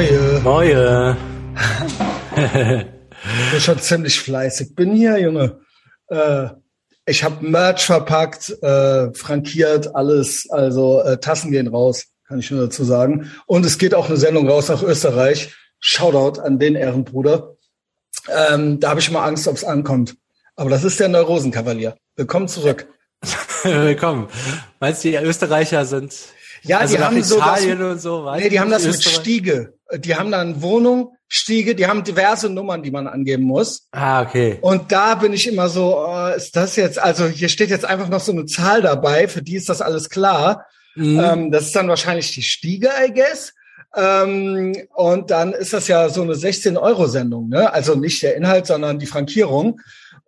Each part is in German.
Neue. Neue. ich bin schon ziemlich fleißig. Bin hier, Junge. Äh, ich habe Merch verpackt, äh, frankiert, alles. Also äh, Tassen gehen raus, kann ich nur dazu sagen. Und es geht auch eine Sendung raus nach Österreich. Shoutout an den Ehrenbruder. Ähm, da habe ich mal Angst, ob es ankommt. Aber das ist der Neurosenkavalier. Willkommen zurück. Willkommen. Meinst du, die Österreicher sind ja, also die haben so das, und so, nee, die haben das mit Stiege. Die haben dann Wohnung, Stiege, die haben diverse Nummern, die man angeben muss. Ah, okay. Und da bin ich immer so, oh, ist das jetzt, also hier steht jetzt einfach noch so eine Zahl dabei, für die ist das alles klar. Mhm. Ähm, das ist dann wahrscheinlich die Stiege, I guess. Ähm, und dann ist das ja so eine 16-Euro-Sendung, ne? Also nicht der Inhalt, sondern die Frankierung.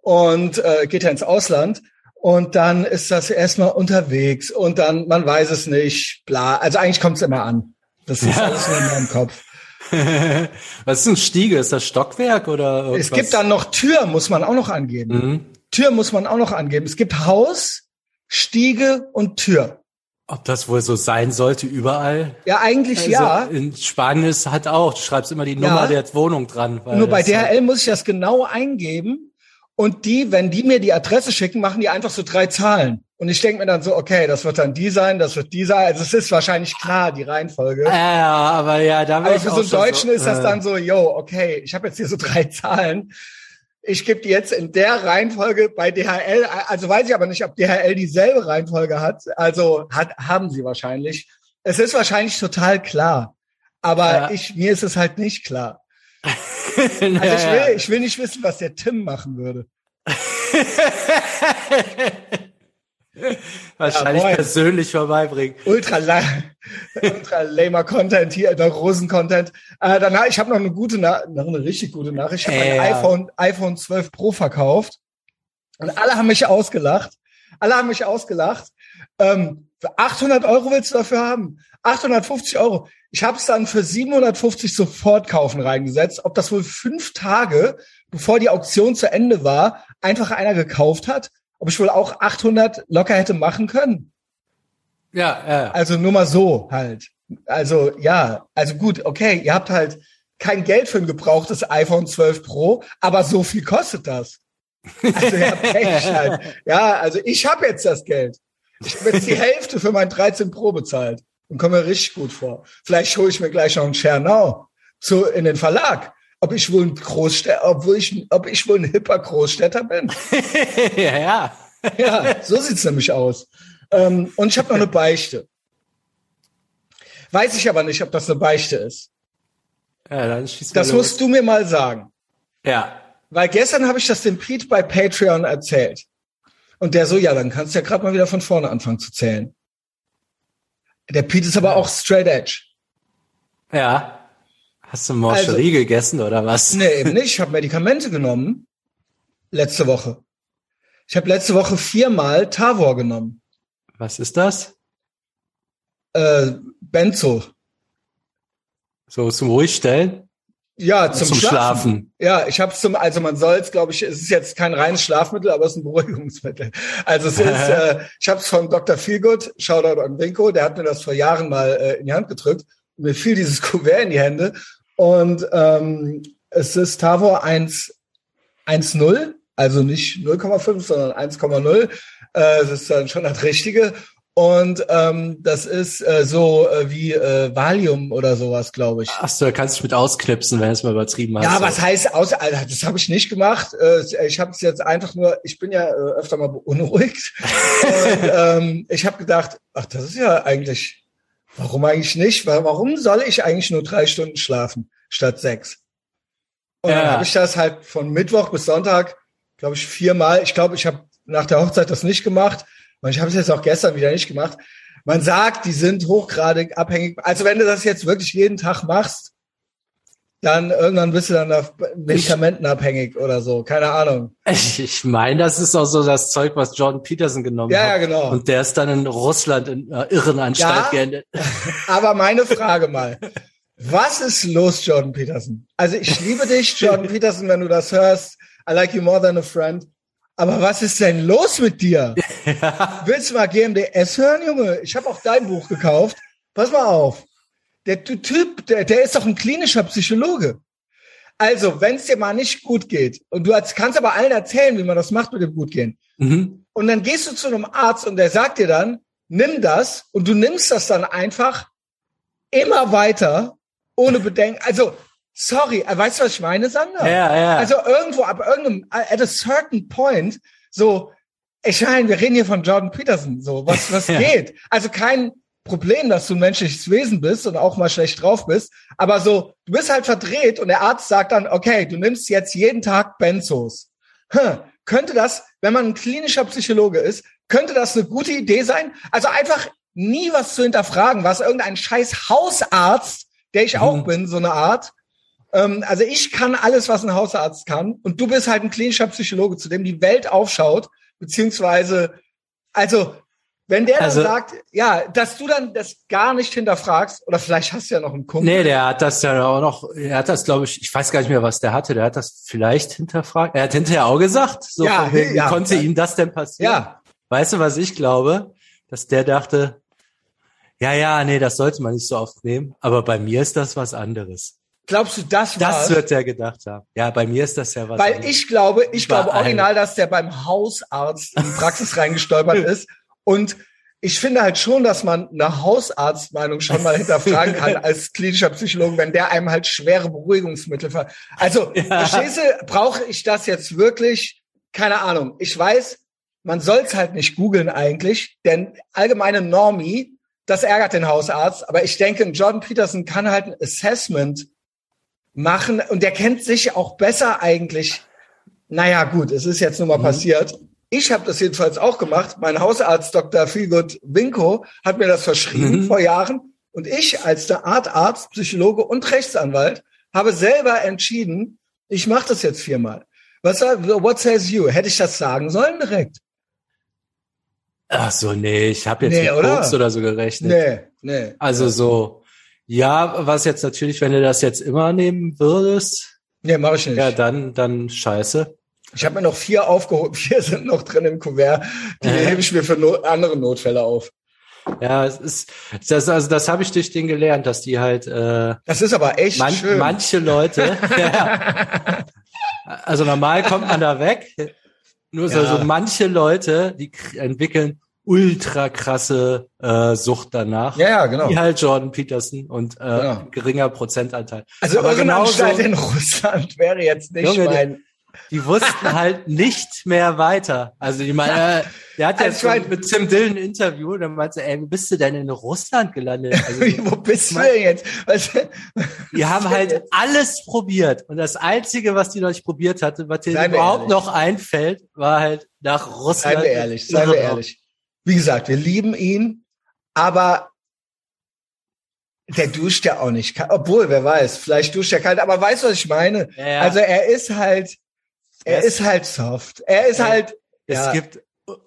Und äh, geht ja ins Ausland. Und dann ist das erstmal unterwegs und dann, man weiß es nicht, bla. Also eigentlich kommt es immer an. Das ist ja. alles nur in meinem Kopf. Was ist ein Stiege? Ist das Stockwerk oder irgendwas? Es gibt dann noch Tür, muss man auch noch angeben. Mhm. Tür muss man auch noch angeben. Es gibt Haus, Stiege und Tür. Ob das wohl so sein sollte überall? Ja, eigentlich also ja. In Spanien ist halt auch, du schreibst immer die Nummer ja. der Wohnung dran. Nur bei DHL halt muss ich das genau eingeben und die, wenn die mir die Adresse schicken, machen die einfach so drei Zahlen. Und ich denke mir dann so, okay, das wird dann die sein, das wird die sein. Also es ist wahrscheinlich klar, die Reihenfolge. Ja, aber ja, da Aber für so einen Deutschen so, ist das äh. dann so, yo, okay, ich habe jetzt hier so drei Zahlen. Ich gebe die jetzt in der Reihenfolge bei DHL. Also weiß ich aber nicht, ob DHL dieselbe Reihenfolge hat. Also hat, haben sie wahrscheinlich. Es ist wahrscheinlich total klar. Aber ja. ich, mir ist es halt nicht klar. also ich will, ich will nicht wissen, was der Tim machen würde. Wahrscheinlich ja, persönlich vorbeibringen. Ultra, ultra lamer Content hier, der Rosen-Content. Äh, danach, ich habe noch eine gute, noch eine richtig gute Nachricht. Ich habe äh, ein iPhone, iPhone 12 Pro verkauft und alle haben mich ausgelacht. Alle haben mich ausgelacht. Ähm, für 800 Euro willst du dafür haben? 850 Euro. Ich habe es dann für 750 sofort kaufen reingesetzt. Ob das wohl fünf Tage, bevor die Auktion zu Ende war, einfach einer gekauft hat, ob ich wohl auch 800 locker hätte machen können. Ja, ja. Also nur mal so halt. Also ja, also gut, okay, ihr habt halt kein Geld für ein gebrauchtes iPhone 12 Pro, aber so viel kostet das. Also ja, Pech halt. Ja, also ich habe jetzt das Geld. Ich habe jetzt die Hälfte für mein 13 Pro bezahlt und komme mir richtig gut vor. Vielleicht hole ich mir gleich noch einen Schernau zu, in den Verlag. Ob ich wohl ein Großstädter, obwohl ich, ob ich wohl ein hipper Großstädter bin. ja, ja. ja, so sieht's nämlich aus. Ähm, und ich habe noch eine Beichte. Weiß ich aber nicht, ob das eine Beichte ist. Ja, dann schieß Das los. musst du mir mal sagen. Ja. Weil gestern habe ich das dem Pete bei Patreon erzählt. Und der so, ja, dann kannst du ja gerade mal wieder von vorne anfangen zu zählen. Der Pete ist aber auch straight edge. Ja. Hast du Morcherie also, gegessen oder was? Nee, eben nicht. Ich habe Medikamente genommen. Letzte Woche. Ich habe letzte Woche viermal Tavor genommen. Was ist das? Äh, Benzo. So zum Ruhigstellen? Ja, zum, zum Schlafen. Schlafen. Ja, ich habe zum, also man soll es, glaube ich, es ist jetzt kein reines Schlafmittel, aber es ist ein Beruhigungsmittel. Also es ist, äh, ich habe es von Dr. Feelgood, Shoutout an Winko, der hat mir das vor Jahren mal äh, in die Hand gedrückt. Und mir fiel dieses Kuvert in die Hände und ähm, es ist Tavor 1,0, also nicht 0,5, sondern 1,0. Äh, das ist dann schon das Richtige. Und ähm, das ist äh, so äh, wie äh, Valium oder sowas, glaube ich. Ach so, da kannst du mit ausknipsen, wenn es mal übertrieben hast. Ja, was heißt aus? Alter, das habe ich nicht gemacht. Äh, ich habe es jetzt einfach nur. Ich bin ja äh, öfter mal beunruhigt. und ähm, ich habe gedacht, ach, das ist ja eigentlich. Warum eigentlich nicht? Warum soll ich eigentlich nur drei Stunden schlafen statt sechs? Und ja. dann habe ich das halt von Mittwoch bis Sonntag, glaube ich, viermal. Ich glaube, ich habe nach der Hochzeit das nicht gemacht und ich habe es jetzt auch gestern wieder nicht gemacht. Man sagt, die sind hochgradig abhängig. Also wenn du das jetzt wirklich jeden Tag machst, dann irgendwann bist du dann medikamentenabhängig oder so. Keine Ahnung. Ich, ich meine, das ist auch so das Zeug, was Jordan Peterson genommen ja, hat. Ja, genau. Und der ist dann in Russland in einer Irrenanstalt ja, geendet. Aber meine Frage mal. Was ist los, Jordan Peterson? Also ich liebe dich, Jordan Peterson, wenn du das hörst. I like you more than a friend. Aber was ist denn los mit dir? Ja. Willst du mal GMDS hören, Junge? Ich habe auch dein Buch gekauft. Pass mal auf. der Typ, der, der ist doch ein klinischer Psychologe. Also, wenn es dir mal nicht gut geht und du kannst aber allen erzählen, wie man das macht mit dem Gutgehen. Mhm. Und dann gehst du zu einem Arzt und der sagt dir dann, nimm das und du nimmst das dann einfach immer weiter ohne Bedenken. Also, sorry, äh, weißt du, was ich meine, Sander? Ja, ja. Also irgendwo, ab irgendeinem, at a certain point, so, ich meine, wir reden hier von Jordan Peterson, so, was, was ja. geht? Also kein Problem, dass du ein menschliches Wesen bist und auch mal schlecht drauf bist, aber so, du bist halt verdreht und der Arzt sagt dann, okay, du nimmst jetzt jeden Tag Benzos. Hm, könnte das, wenn man ein klinischer Psychologe ist, könnte das eine gute Idee sein? Also einfach nie was zu hinterfragen, was irgendein scheiß Hausarzt, der ich mhm. auch bin, so eine Art. Ähm, also ich kann alles, was ein Hausarzt kann. Und du bist halt ein klinischer Psychologe, zu dem die Welt aufschaut, beziehungsweise, also wenn der also, dann sagt, ja, dass du dann das gar nicht hinterfragst, oder vielleicht hast du ja noch einen Kumpel. Nee, der hat das ja auch noch, er hat das, glaube ich, ich weiß gar nicht mehr, was der hatte, der hat das vielleicht hinterfragt. Er hat hinterher auch gesagt, so ja, wie ja, konnte ja. ihm das denn passieren? Ja. Weißt du, was ich glaube? Dass der dachte, ja, ja, nee, das sollte man nicht so oft nehmen, aber bei mir ist das was anderes. Glaubst du, das war Das wird der gedacht haben. Ja, bei mir ist das ja was. Weil ich glaube, ich glaube original, dass der beim Hausarzt in die Praxis reingestolpert ist und ich finde halt schon, dass man eine Hausarztmeinung schon mal hinterfragen kann als klinischer Psychologe, wenn der einem halt schwere Beruhigungsmittel ver Also, ja. verstehst du, brauche ich das jetzt wirklich? Keine Ahnung. Ich weiß, man soll es halt nicht googeln eigentlich, denn allgemeine Normie, das ärgert den Hausarzt. Aber ich denke, Jordan Peterson kann halt ein Assessment machen und der kennt sich auch besser eigentlich. Naja, gut, es ist jetzt nun mal mhm. passiert. Ich habe das jedenfalls auch gemacht. Mein Hausarzt Dr. Feelgood Winko hat mir das verschrieben mhm. vor Jahren. Und ich als der Artarzt, Psychologe und Rechtsanwalt habe selber entschieden, ich mache das jetzt viermal. Was, what says you? Hätte ich das sagen sollen direkt? Ach so, nee, ich habe jetzt nee, mit oder? oder so gerechnet. Nee, nee. Also so, ja, was jetzt natürlich, wenn du das jetzt immer nehmen würdest. Nee, mach ich nicht. Ja, dann, dann scheiße. Ich habe mir noch vier aufgehoben, vier sind noch drin im Kuvert. Die äh. hebe ich mir für no andere Notfälle auf. Ja, es ist das also das habe ich durch den gelernt, dass die halt äh, Das ist aber echt man, schön. Manche Leute ja, Also normal kommt man da weg. Nur ja. so, so manche Leute, die entwickeln ultra krasse äh, Sucht danach. Ja, ja, genau. Wie halt Jordan Peterson und äh, genau. geringer Prozentanteil. Also aber genau in Russland wäre jetzt nicht Junge, mein die wussten halt nicht mehr weiter. Also ich meine, der hat ja also mit Tim Dillon ein Interview, dann meinte er, ey, wie bist du denn in Russland gelandet? Also, Wo bist mein, du denn jetzt? Was, die haben halt alles probiert und das Einzige, was die noch nicht probiert hatte, was denen überhaupt ehrlich. noch einfällt, war halt nach Russland. Seien wir ehrlich, seien wir ehrlich. Wie gesagt, wir lieben ihn, aber der duscht ja auch nicht, obwohl, wer weiß, vielleicht duscht er kalt, aber weißt du, was ich meine? Ja. Also er ist halt, er ist halt soft. Er ist halt. Es ja. gibt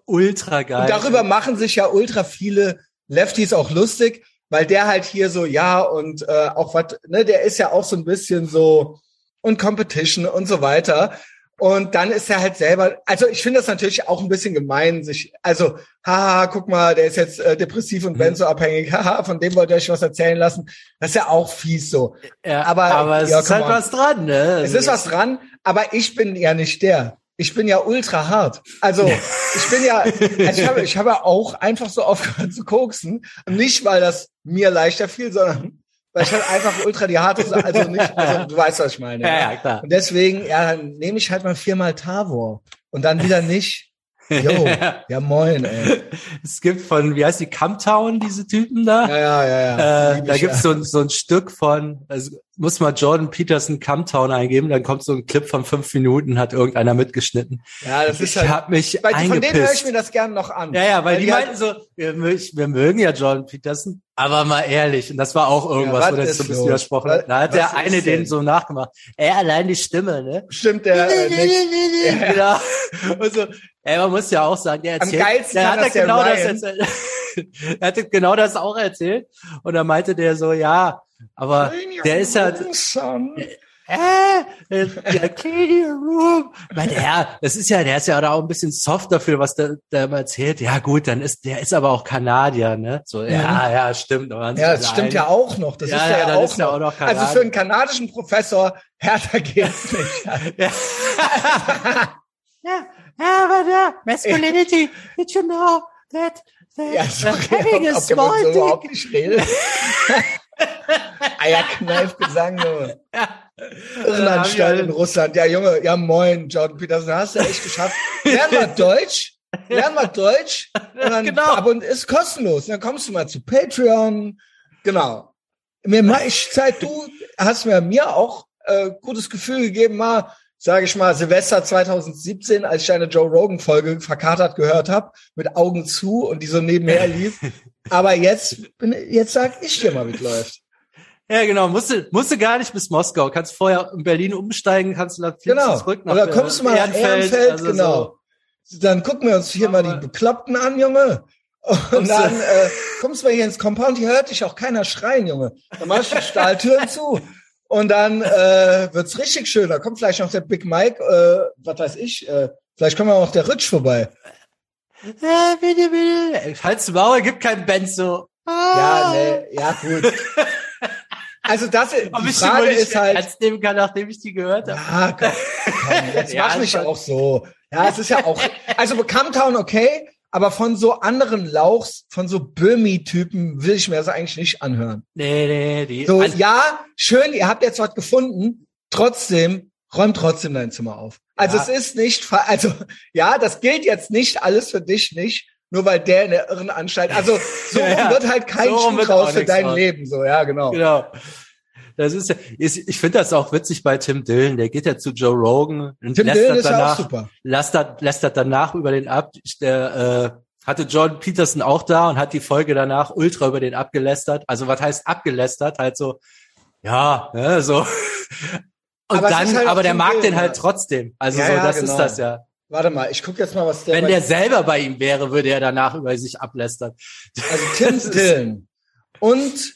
ultra geil. Und darüber machen sich ja ultra viele Lefties auch lustig, weil der halt hier so, ja, und äh, auch was, ne, der ist ja auch so ein bisschen so und Competition und so weiter. Und dann ist er halt selber, also ich finde das natürlich auch ein bisschen gemein, sich, also, haha, guck mal, der ist jetzt äh, depressiv und mhm. benzoabhängig, haha, von dem wollt ihr euch was erzählen lassen. Das ist ja auch fies so. Ja, aber aber es ja, ist halt on. was dran, ne? Es ist was dran, aber ich bin ja nicht der. Ich bin ja ultra hart. Also ich bin ja, also ich habe, ich habe auch einfach so aufgehört zu koksen. nicht, weil das mir leichter fiel, sondern weil ich halt einfach ultra die harte, also nicht, also du weißt, was ich meine. Ja, ja, klar. Und deswegen, ja, dann nehme ich halt mal viermal Tavor und dann wieder nicht. Jo, ja moin, ey. Es gibt von, wie heißt die, Camptown, diese Typen da? Ja, ja, ja. ja. Äh, da gibt's ja. so, so ein Stück von, also muss mal Jordan Peterson Camptown eingeben, dann kommt so ein Clip von fünf Minuten, hat irgendeiner mitgeschnitten. Ja, das ist ich halt. hab mich weil, Von denen höre ich mir das gern noch an. Ja, ja, weil, weil die, die meinten so, wir, wir, mögen ja Jordan Peterson, aber mal ehrlich, und das war auch irgendwas, ja, wo der so ein bisschen widersprochen hat. Da hat der eine den so nachgemacht. Ey, allein die Stimme, ne? Stimmt der äh, genau. Und so, ey, man muss ja auch sagen, der erzählt, Am geilsten der hat ja genau das erzählt. er hatte genau das auch erzählt. Und da meinte der so, ja, aber der ist halt, äh, clean your room. Mein Herr, das ist ja, der ist ja auch ein bisschen soft dafür, was der, der immer erzählt. Ja gut, dann ist, der ist aber auch Kanadier, ne? So, ja, ja, ja stimmt. Ja, das stimmt ja auch noch. Das ja, ist ja, ja, auch, ist noch. auch noch Also für einen kanadischen Professor, härter geht's nicht. ja. ja, aber da, masculinity, did you know that, that ja, sorry, having a small dick. So überhaupt nicht reden. Eierkneifgesang. Ja. Irrenanstalt in Russland. Ja, Junge, ja moin, Jordan Peterson, hast du echt geschafft. Lern mal Deutsch. Lern mal Deutsch. Und dann, genau. Aber ist kostenlos. Dann kommst du mal zu Patreon. Genau. Mir ich Zeit, du hast mir mir auch äh, gutes Gefühl gegeben, mal, sage ich mal, Silvester 2017, als ich eine Joe Rogan Folge verkatert gehört habe, mit Augen zu und die so nebenher lief. Aber jetzt bin, jetzt sag ich dir mal, wie es läuft. Ja, genau. Musste, musste gar nicht bis Moskau. Kannst vorher in Berlin umsteigen, kannst du dann genau. zurück nach Oder kommst du mal nach Ehrenfeld, also genau. So. Dann gucken wir uns hier mal die Bekloppten an, Junge. Und dann äh, kommst du mal hier ins Compound, hier hört dich auch keiner schreien, Junge. Dann machst du die Stahltüren zu. Und dann äh, wird's richtig schön. Da kommt vielleicht noch der Big Mike, äh, was weiß ich, äh, vielleicht kommt auch noch der Ritsch vorbei. Ja, bitte, bitte. Halt's Maul, gibt kein Benzo. Ja, nee, ja, gut. Also das, die Frage ist halt. Ernst nehmen kann, nachdem ich die gehört habe. Ja, komm, komm jetzt ja, mach mich auch so. Ja, es ist ja auch, also Camtown okay, aber von so anderen Lauchs, von so Böhmi-Typen will ich mir das eigentlich nicht anhören. Nee, nee, die. So, also, ja, schön, ihr habt jetzt was gefunden, trotzdem, räumt trotzdem dein Zimmer auf. Also ja. es ist nicht, also, ja, das gilt jetzt nicht alles für dich nicht, nur weil der in der Irrenanstalt, also so ja, ja. wird halt kein so Schuh raus für dein raus. Leben, so, ja, genau. Genau. Das ist ja, ich finde das auch witzig bei Tim Dillon. Der geht ja zu Joe Rogan und Tim lässt Dillon ist danach, auch super. Lässt das danach über den ab. Der äh, hatte John Peterson auch da und hat die Folge danach ultra über den abgelästert. Also was heißt abgelästert? Halt so, ja, ne, so. Und aber dann, halt aber der mag Dillon, den halt trotzdem. Also ja, so, das genau. ist das ja. Warte mal, ich gucke jetzt mal, was der. Wenn der selber bei ihm wäre, würde er danach über sich ablästern. Also Tim Dillon und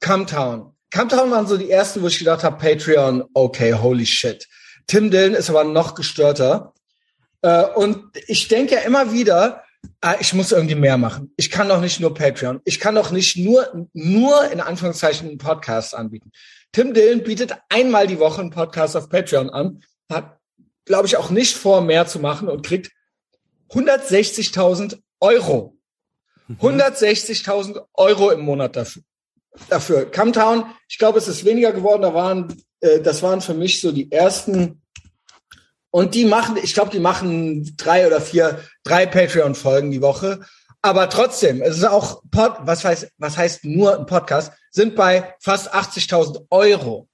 Camtown. Camtown waren so die ersten, wo ich gedacht habe, Patreon, okay, holy shit. Tim Dillon ist aber noch gestörter. Äh, und ich denke ja immer wieder, ah, ich muss irgendwie mehr machen. Ich kann doch nicht nur Patreon. Ich kann doch nicht nur, nur in Anführungszeichen einen Podcast anbieten. Tim Dillon bietet einmal die Woche einen Podcast auf Patreon an, hat glaube ich, auch nicht vor, mehr zu machen und kriegt 160.000 Euro. 160.000 mhm. Euro im Monat dafür. Dafür. Camtown, ich glaube, es ist weniger geworden. Da waren, äh, das waren für mich so die ersten. Und die machen, ich glaube, die machen drei oder vier, drei Patreon-Folgen die Woche. Aber trotzdem, es ist auch, Pod, was heißt, was heißt nur ein Podcast, sind bei fast 80.000 Euro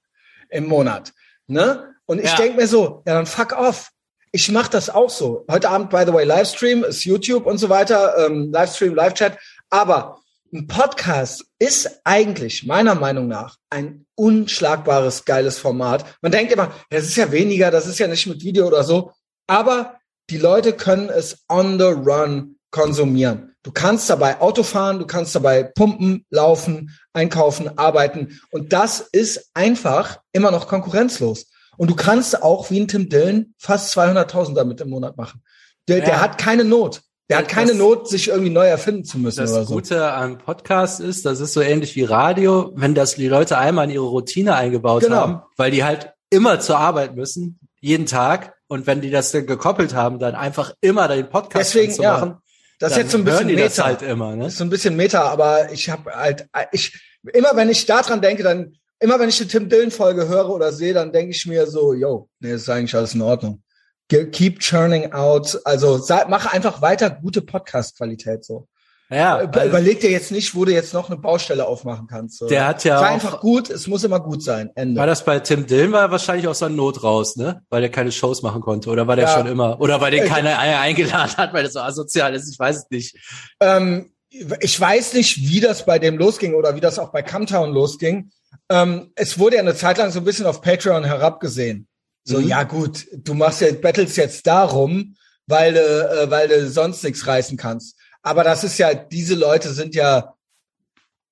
im Monat. Ne? Und ich ja. denke mir so, ja, dann fuck off. Ich mache das auch so. Heute Abend, by the way, Livestream, ist YouTube und so weiter, ähm, Livestream, Live-Chat. Aber ein Podcast ist eigentlich meiner Meinung nach ein unschlagbares, geiles Format. Man denkt immer, das ist ja weniger, das ist ja nicht mit Video oder so. Aber die Leute können es on the run konsumieren. Du kannst dabei Auto fahren, du kannst dabei pumpen, laufen, einkaufen, arbeiten. Und das ist einfach immer noch konkurrenzlos. Und du kannst auch wie ein Tim Dillon fast 200.000 damit im Monat machen. Der, ja. der hat keine Not. Der hat keine das, Not, sich irgendwie neu erfinden zu müssen das oder so. Gute am Podcast ist, das ist so ähnlich wie Radio, wenn das die Leute einmal in ihre Routine eingebaut genau. haben, weil die halt immer zur Arbeit müssen, jeden Tag. Und wenn die das dann gekoppelt haben, dann einfach immer den Podcast Deswegen, zu machen. Ja, das ist jetzt so ein bisschen Meta. Das halt immer, ne? Das ist so ein bisschen Meta, aber ich habe halt, ich, immer wenn ich daran denke, dann immer wenn ich eine Tim Dillon Folge höre oder sehe, dann denke ich mir so, yo, nee, ist eigentlich alles in Ordnung. Keep churning out. Also mach einfach weiter gute Podcast-Qualität so. Ja, also, Überleg dir jetzt nicht, wo du jetzt noch eine Baustelle aufmachen kannst. So. Der hat ja Sei einfach gut, es muss immer gut sein. Ende. War das bei Tim Dillon war er wahrscheinlich aus seiner Not raus, ne? Weil er keine Shows machen konnte. Oder war der ja. schon immer? Oder weil den äh, keiner eingeladen hat, weil er so asozial ist, ich weiß es nicht. Ähm, ich weiß nicht, wie das bei dem losging oder wie das auch bei Camtown losging ähm, es wurde ja eine Zeit lang so ein bisschen auf Patreon herabgesehen. So, mhm. ja gut, du machst ja Battles jetzt darum, weil du, äh, weil du sonst nichts reißen kannst. Aber das ist ja, diese Leute sind ja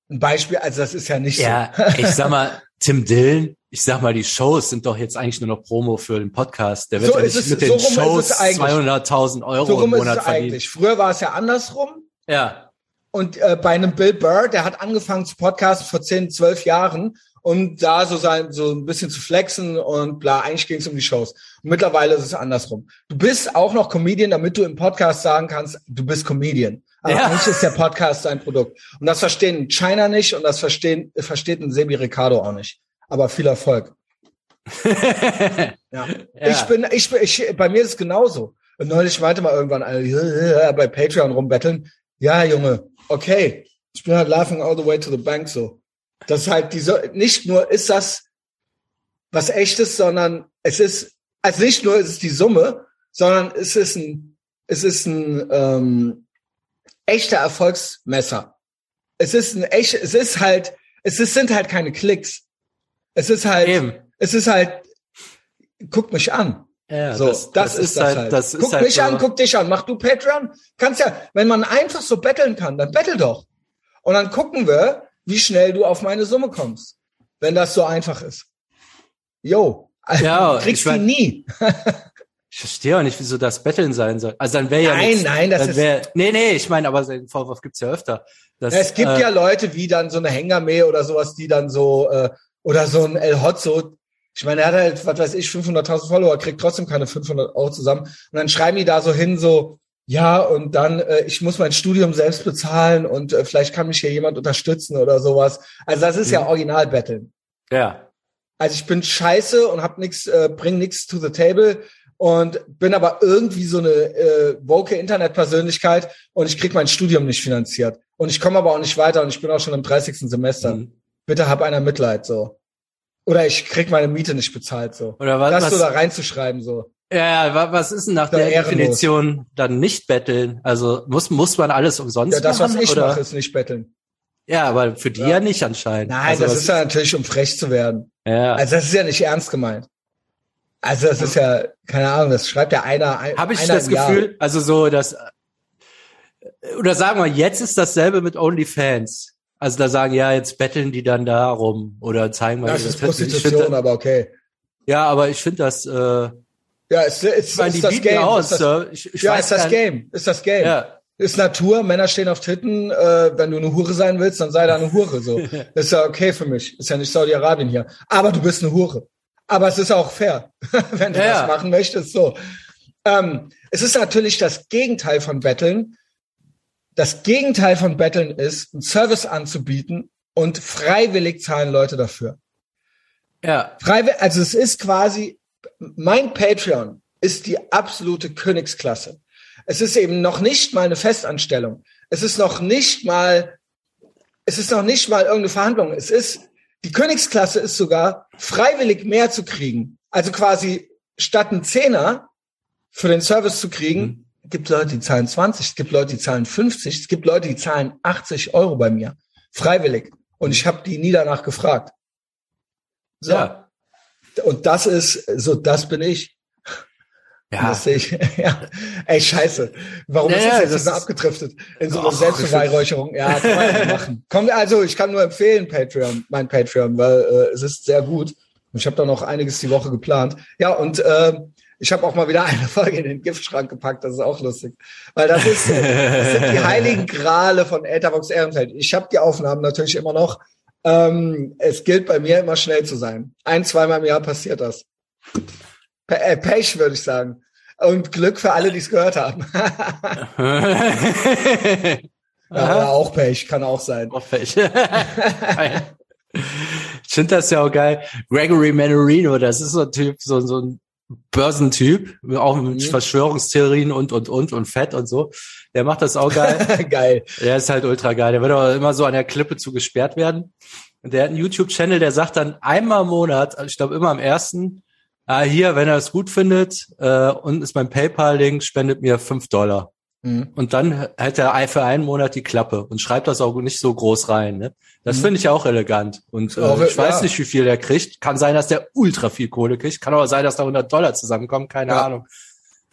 ein Beispiel, also das ist ja nicht ja, so. ich sag mal, Tim Dillon, ich sag mal, die Shows sind doch jetzt eigentlich nur noch Promo für den Podcast. Der wird so ja nicht es, mit den so Shows 200.000 Euro so im Monat verdienen. Früher war es ja andersrum. Ja. Und äh, bei einem Bill Burr, der hat angefangen zu podcasten vor 10, 12 Jahren und da so sein, so ein bisschen zu flexen und bla, eigentlich ging es um die Shows. Und mittlerweile ist es andersrum. Du bist auch noch Comedian, damit du im Podcast sagen kannst, du bist Comedian. Aber ja. eigentlich ist der Podcast ein Produkt. Und das verstehen China nicht und das verstehen, versteht ein Sebi Ricardo auch nicht. Aber viel Erfolg. ja. ja. Ich bin, ich bin, ich, bei mir ist es genauso. Und neulich meinte mal irgendwann alle, bei Patreon rumbetteln. Ja, Junge, okay. Ich bin halt laughing all the way to the bank so. Das ist halt diese, nicht nur ist das was echtes, sondern es ist, also nicht nur ist es die Summe, sondern es ist ein, es ist ein ähm, echter Erfolgsmesser. Es ist ein echt, es ist halt, es ist, sind halt keine Klicks. Es ist halt, Eben. es ist halt, guck mich an. Ja, so, das, das, das ist, das halt, halt. Das guck halt mich so. an, guck dich an. Mach du Patreon. Kannst ja, wenn man einfach so betteln kann, dann bettel doch. Und dann gucken wir, wie schnell du auf meine Summe kommst. Wenn das so einfach ist. Jo. Ja, kriegst ich mein, nie. ich verstehe auch nicht, wieso das Betteln sein soll. Also dann wäre ja Nein, nichts, nein, das wär, ist. Nee, nee, ich meine, aber den Vorwurf gibt's ja öfter. Dass, es gibt äh, ja Leute wie dann so eine Hängermäh oder sowas, die dann so, äh, oder so ein El Hotzo, ich meine, er hat halt, was weiß ich, 500.000 Follower, kriegt trotzdem keine 500 Euro zusammen. Und dann schreiben die da so hin, so, ja, und dann, äh, ich muss mein Studium selbst bezahlen und äh, vielleicht kann mich hier jemand unterstützen oder sowas. Also das ist mhm. ja original betteln. Ja. Also ich bin scheiße und hab nix, äh, bring nix to the table und bin aber irgendwie so eine äh, woke Internetpersönlichkeit und ich krieg mein Studium nicht finanziert. Und ich komme aber auch nicht weiter und ich bin auch schon im 30. Semester. Mhm. Bitte hab einer Mitleid, so. Oder ich krieg meine Miete nicht bezahlt, so. Oder was? Das was, so da reinzuschreiben, so. Ja, was ist denn nach der, der Definition dann nicht betteln? Also muss, muss man alles umsonst machen? Ja, das, machen, was ich mache, ist nicht betteln. Ja, aber für die ja, ja nicht anscheinend. Nein, also, das ist ja natürlich, um frech zu werden. Ja. Also das ist ja nicht ernst gemeint. Also das ist ja, keine Ahnung, das schreibt ja einer. Habe ich das Gefühl, Jahr. also so, dass, oder sagen wir, jetzt ist dasselbe mit OnlyFans. Also da sagen, ja, jetzt betteln die dann darum oder zeigen mal. Das ist Prostitution, find, aber okay. Ja, aber ich finde das, äh, ja, ist, ist, ist das Game. Aus, ist das, ich, ich ja, ist das Game. Ist das Game. Ja. Ist Natur, Männer stehen auf Titten, äh, wenn du eine Hure sein willst, dann sei da eine Hure. So. ist ja okay für mich. Ist ja nicht Saudi-Arabien hier. Aber du bist eine Hure. Aber es ist auch fair, wenn du ja. das machen möchtest. So. Ähm, es ist natürlich das Gegenteil von Betteln. Das Gegenteil von Betteln ist, einen Service anzubieten und freiwillig zahlen Leute dafür. Ja. Freiwillig, also es ist quasi mein Patreon ist die absolute Königsklasse. Es ist eben noch nicht mal eine Festanstellung. Es ist noch nicht mal, es ist noch nicht mal irgendeine Verhandlung. Es ist, die Königsklasse ist sogar freiwillig mehr zu kriegen. Also quasi statt einen Zehner für den Service zu kriegen, mhm. Gibt Leute, die zahlen 20, es gibt Leute, die zahlen 50, es gibt Leute, die zahlen 80 Euro bei mir. Freiwillig. Und ich habe die nie danach gefragt. So. Ja. Und das ist, so, das bin ich. Ja. Das sehe ich. ja. Ey, scheiße. Warum naja, ist das jetzt das so abgedriftet? In so einer Selbstbeweihräucherung. Ja, kann man ja machen. Komm, also, ich kann nur empfehlen, Patreon, mein Patreon, weil äh, es ist sehr gut. Und ich habe da noch einiges die Woche geplant. Ja, und äh, ich habe auch mal wieder eine Folge in den Giftschrank gepackt, das ist auch lustig. Weil das ist das sind die heiligen Grale von Etherbox Ehrenfeld. Ich habe die Aufnahmen natürlich immer noch. Ähm, es gilt bei mir immer schnell zu sein. Ein, zweimal im Jahr passiert das. Pe äh, Pech, würde ich sagen. Und Glück für alle, die es gehört haben. ja, auch Pech, kann auch sein. Auch Pech. ich finde das ja auch geil. Gregory Manorino, das ist so ein Typ, so, so ein Börsentyp, auch mit mhm. Verschwörungstheorien und, und, und, und Fett und so. Der macht das auch geil. geil. Der ist halt ultra geil. Der wird auch immer so an der Klippe zu gesperrt werden. Und der hat einen YouTube-Channel, der sagt dann einmal im Monat, ich glaube immer am ersten, ah, hier, wenn er es gut findet, äh, und ist mein PayPal-Link, spendet mir fünf Dollar. Mhm. Und dann hält er für einen Monat die Klappe und schreibt das auch nicht so groß rein. Ne? Das mhm. finde ich auch elegant. Und äh, ich weiß ja. nicht, wie viel der kriegt. Kann sein, dass der ultra viel Kohle kriegt. Kann aber sein, dass da 100 Dollar zusammenkommen. Keine ja. Ahnung.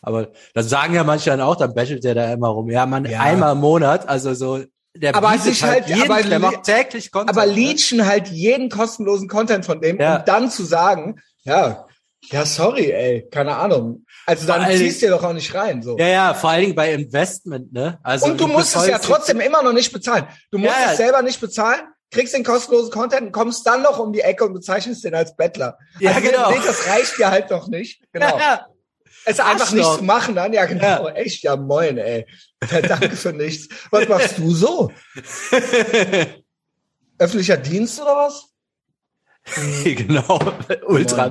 Aber das sagen ja manche dann auch, dann bettelt der da immer rum. Ja, man, ja. einmal im Monat, also so der aber sich halt, jeden, aber, der macht täglich Content. Aber ne? leechen halt jeden kostenlosen Content von dem, ja. um dann zu sagen, ja, ja, sorry, ey, keine Ahnung. Also dann allen, ziehst du dir doch auch nicht rein. So. Ja, ja, vor allen Dingen bei Investment, ne? Also und du musst es ja trotzdem immer noch nicht bezahlen. Du musst ja, es selber nicht bezahlen, kriegst den kostenlosen Content und kommst dann noch um die Ecke und bezeichnest den als Bettler. Ja, also, genau. Nee, das reicht dir halt noch nicht. Genau. Ja. Es einfach nicht zu machen dann, ja genau, ja. echt, ja moin, ey. Danke für nichts. Was machst du so? Öffentlicher Dienst oder was? genau, Ultra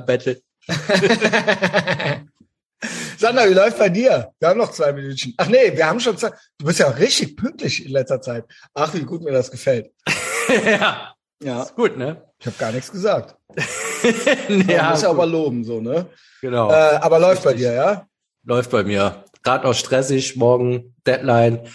Sandra, wie läuft bei dir? Wir haben noch zwei Minuten. Ach nee, wir haben schon zwei. Du bist ja richtig pünktlich in letzter Zeit. Ach, wie gut mir das gefällt. ja. Ja. Ist gut, ne? Ich habe gar nichts gesagt. nee, ja, muss ja aber loben, so, ne? Genau. Äh, aber läuft richtig. bei dir, ja? Läuft bei mir. Gerade noch stressig, morgen Deadline.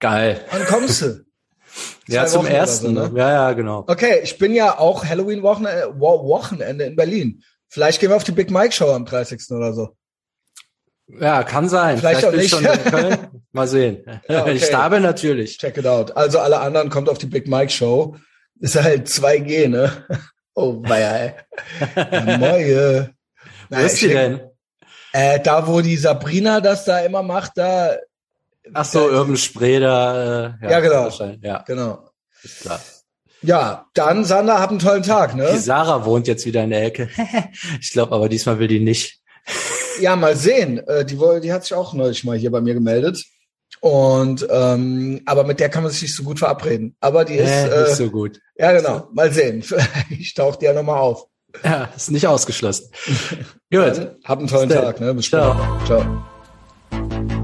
Geil. Wann kommst du? ja, zum Wochen ersten. So, ne? Ja, ja, genau. Okay, ich bin ja auch Halloween-Wochenende Wochenende in Berlin. Vielleicht gehen wir auf die Big Mike Show am 30. oder so. Ja, kann sein. Vielleicht, Vielleicht auch nicht. Köln. Mal sehen. Ja, okay. Ich habe natürlich. Check it out. Also alle anderen kommt auf die Big Mike Show. Ist halt 2G, ne? Oh, weia, ey. Moje. Wo ist die denn? Äh, da, wo die Sabrina das da immer macht, da. Ach so, da, Urban Spray da. Äh, ja, ja, genau. Ja, genau. Ist klar. Ja, dann, Sander, hab einen tollen Tag, ne? Die Sarah wohnt jetzt wieder in der Ecke. ich glaube aber diesmal will die nicht. ja, mal sehen. Äh, die, die hat sich auch neulich mal hier bei mir gemeldet. Und ähm, aber mit der kann man sich nicht so gut verabreden. Aber die ist äh, nicht äh, so gut. Ja, genau. Mal sehen. Vielleicht taucht die ja nochmal auf. Ja, ist nicht ausgeschlossen. gut. hab einen tollen Tag. Ne? Bis später. Ciao. Ciao.